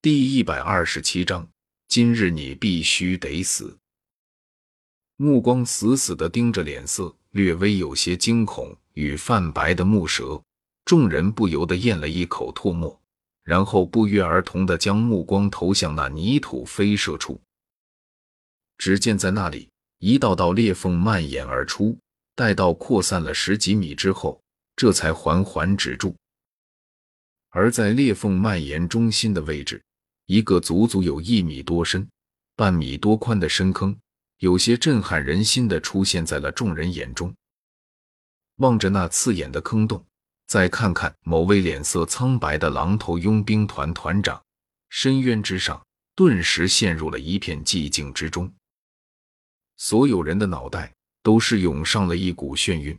第一百二十七章，今日你必须得死。目光死死的盯着脸色略微有些惊恐与泛白的木蛇，众人不由得咽了一口唾沫，然后不约而同的将目光投向那泥土飞射处。只见在那里，一道道裂缝蔓延而出，待到扩散了十几米之后，这才缓缓止住。而在裂缝蔓延中心的位置。一个足足有一米多深、半米多宽的深坑，有些震撼人心的出现在了众人眼中。望着那刺眼的坑洞，再看看某位脸色苍白的狼头佣兵团团长，深渊之上顿时陷入了一片寂静之中。所有人的脑袋都是涌上了一股眩晕，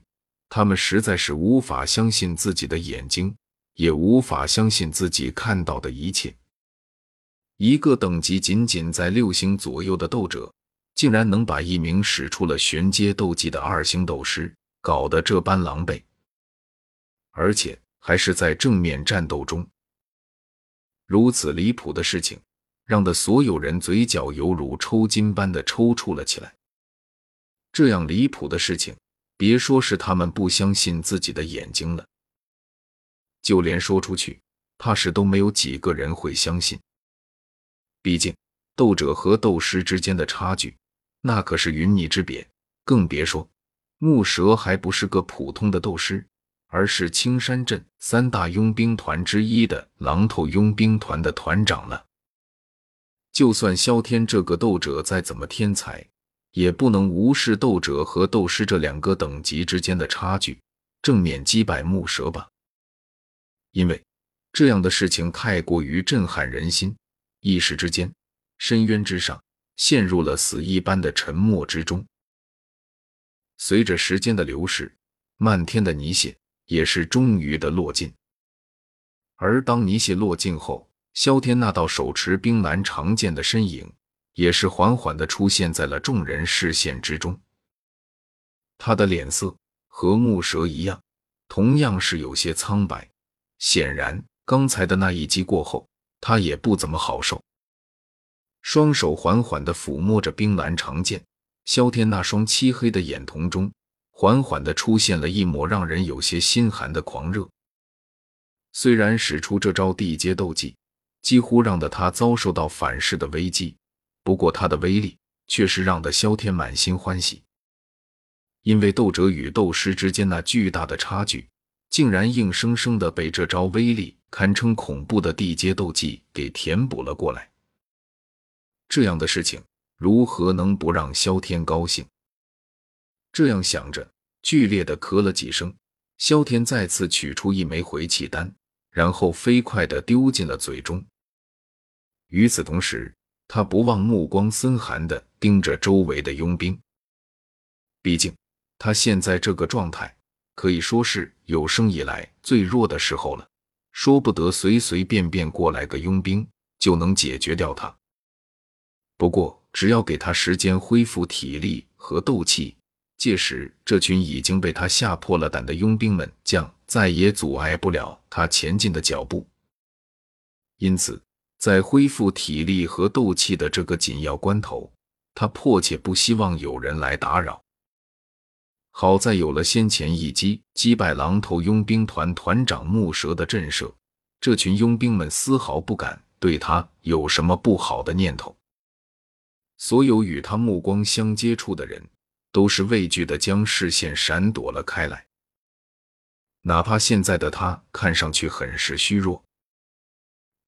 他们实在是无法相信自己的眼睛，也无法相信自己看到的一切。一个等级仅仅在六星左右的斗者，竟然能把一名使出了玄阶斗技的二星斗师搞得这般狼狈，而且还是在正面战斗中。如此离谱的事情，让的所有人嘴角犹如抽筋般的抽搐了起来。这样离谱的事情，别说是他们不相信自己的眼睛了，就连说出去，怕是都没有几个人会相信。毕竟，斗者和斗师之间的差距，那可是云泥之别。更别说木蛇还不是个普通的斗师，而是青山镇三大佣兵团之一的狼头佣兵团的团长了。就算萧天这个斗者再怎么天才，也不能无视斗者和斗师这两个等级之间的差距，正面击败木蛇吧？因为这样的事情太过于震撼人心。一时之间，深渊之上陷入了死一般的沉默之中。随着时间的流逝，漫天的泥屑也是终于的落尽。而当泥屑落尽后，萧天那道手持冰蓝长剑的身影也是缓缓的出现在了众人视线之中。他的脸色和木蛇一样，同样是有些苍白。显然，刚才的那一击过后。他也不怎么好受，双手缓缓地抚摸着冰蓝长剑，萧天那双漆黑的眼瞳中缓缓地出现了一抹让人有些心寒的狂热。虽然使出这招地阶斗技，几乎让得他遭受到反噬的危机，不过他的威力却是让得萧天满心欢喜，因为斗者与斗师之间那巨大的差距，竟然硬生生的被这招威力。堪称恐怖的地阶斗技给填补了过来，这样的事情如何能不让萧天高兴？这样想着，剧烈的咳了几声，萧天再次取出一枚回气丹，然后飞快的丢进了嘴中。与此同时，他不忘目光森寒的盯着周围的佣兵，毕竟他现在这个状态可以说是有生以来最弱的时候了。说不得随随便便过来个佣兵就能解决掉他。不过只要给他时间恢复体力和斗气，届时这群已经被他吓破了胆的佣兵们将再也阻碍不了他前进的脚步。因此，在恢复体力和斗气的这个紧要关头，他迫切不希望有人来打扰。好在有了先前一击击败狼头佣兵团团长木蛇的震慑，这群佣兵们丝毫不敢对他有什么不好的念头。所有与他目光相接触的人，都是畏惧的将视线闪躲了开来。哪怕现在的他看上去很是虚弱，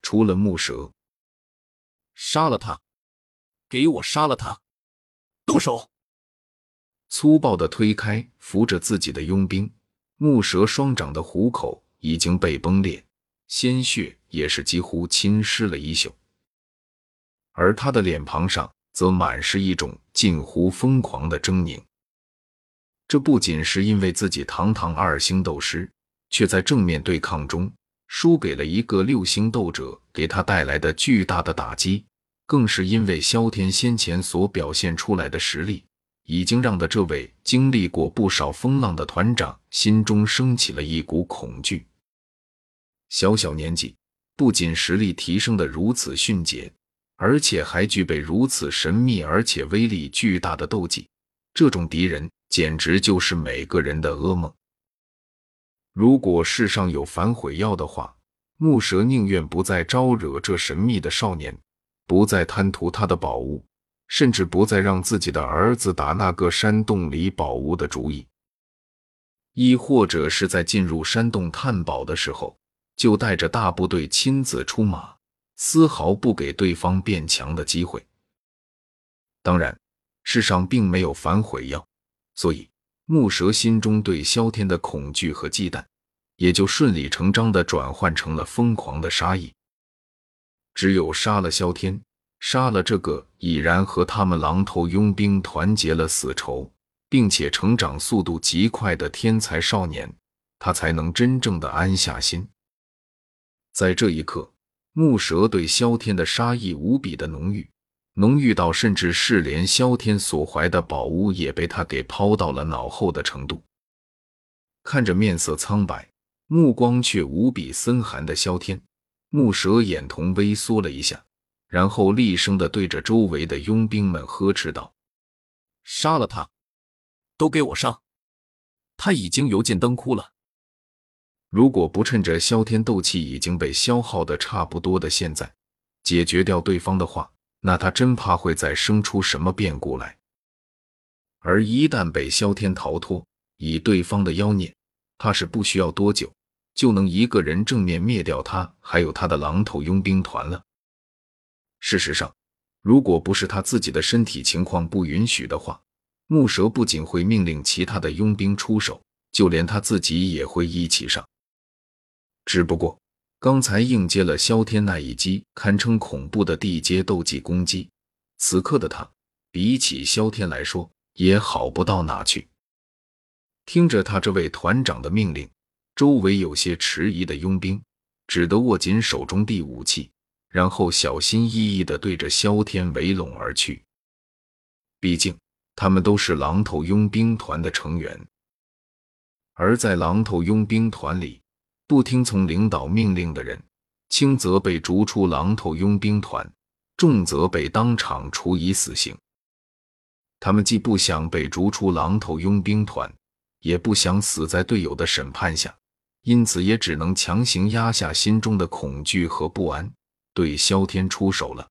除了木蛇，杀了他！给我杀了他！动手！粗暴的推开扶着自己的佣兵，木蛇双掌的虎口已经被崩裂，鲜血也是几乎浸湿了衣袖，而他的脸庞上则满是一种近乎疯狂的狰狞。这不仅是因为自己堂堂二星斗师，却在正面对抗中输给了一个六星斗者，给他带来的巨大的打击，更是因为萧天先前所表现出来的实力。已经让的这位经历过不少风浪的团长心中升起了一股恐惧。小小年纪，不仅实力提升的如此迅捷，而且还具备如此神秘而且威力巨大的斗技，这种敌人简直就是每个人的噩梦。如果世上有反悔药的话，木蛇宁愿不再招惹这神秘的少年，不再贪图他的宝物，甚至不再让自己的儿子打那个山洞里宝物的主意，亦或者是在进入山洞探宝的时候。就带着大部队亲自出马，丝毫不给对方变强的机会。当然，世上并没有反悔药，所以木蛇心中对萧天的恐惧和忌惮，也就顺理成章的转换成了疯狂的杀意。只有杀了萧天，杀了这个已然和他们狼头佣兵团结了死仇，并且成长速度极快的天才少年，他才能真正的安下心。在这一刻，木蛇对萧天的杀意无比的浓郁，浓郁到甚至是连萧天所怀的宝物也被他给抛到了脑后的程度。看着面色苍白、目光却无比森寒的萧天，木蛇眼瞳微缩了一下，然后厉声的对着周围的佣兵们呵斥道：“杀了他！都给我上！他已经油尽灯枯了。”如果不趁着萧天斗气已经被消耗的差不多的现在解决掉对方的话，那他真怕会再生出什么变故来。而一旦被萧天逃脱，以对方的妖孽，怕是不需要多久就能一个人正面灭掉他，还有他的狼头佣兵团了。事实上，如果不是他自己的身体情况不允许的话，木蛇不仅会命令其他的佣兵出手，就连他自己也会一起上。只不过刚才应接了萧天那一击，堪称恐怖的地阶斗技攻击。此刻的他，比起萧天来说，也好不到哪去。听着他这位团长的命令，周围有些迟疑的佣兵只得握紧手中的武器，然后小心翼翼地对着萧天围拢而去。毕竟他们都是狼头佣兵团的成员，而在狼头佣兵团里。不听从领导命令的人，轻则被逐出狼头佣兵团，重则被当场处以死刑。他们既不想被逐出狼头佣兵团，也不想死在队友的审判下，因此也只能强行压下心中的恐惧和不安，对萧天出手了。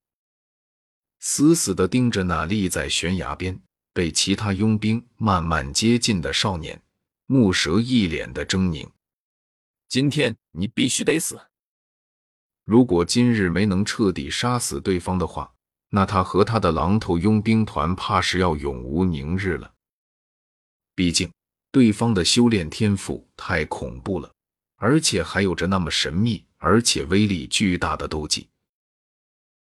死死地盯着那立在悬崖边、被其他佣兵慢慢接近的少年，木蛇一脸的狰狞。今天你必须得死！如果今日没能彻底杀死对方的话，那他和他的狼头佣兵团怕是要永无宁日了。毕竟对方的修炼天赋太恐怖了，而且还有着那么神秘而且威力巨大的斗技。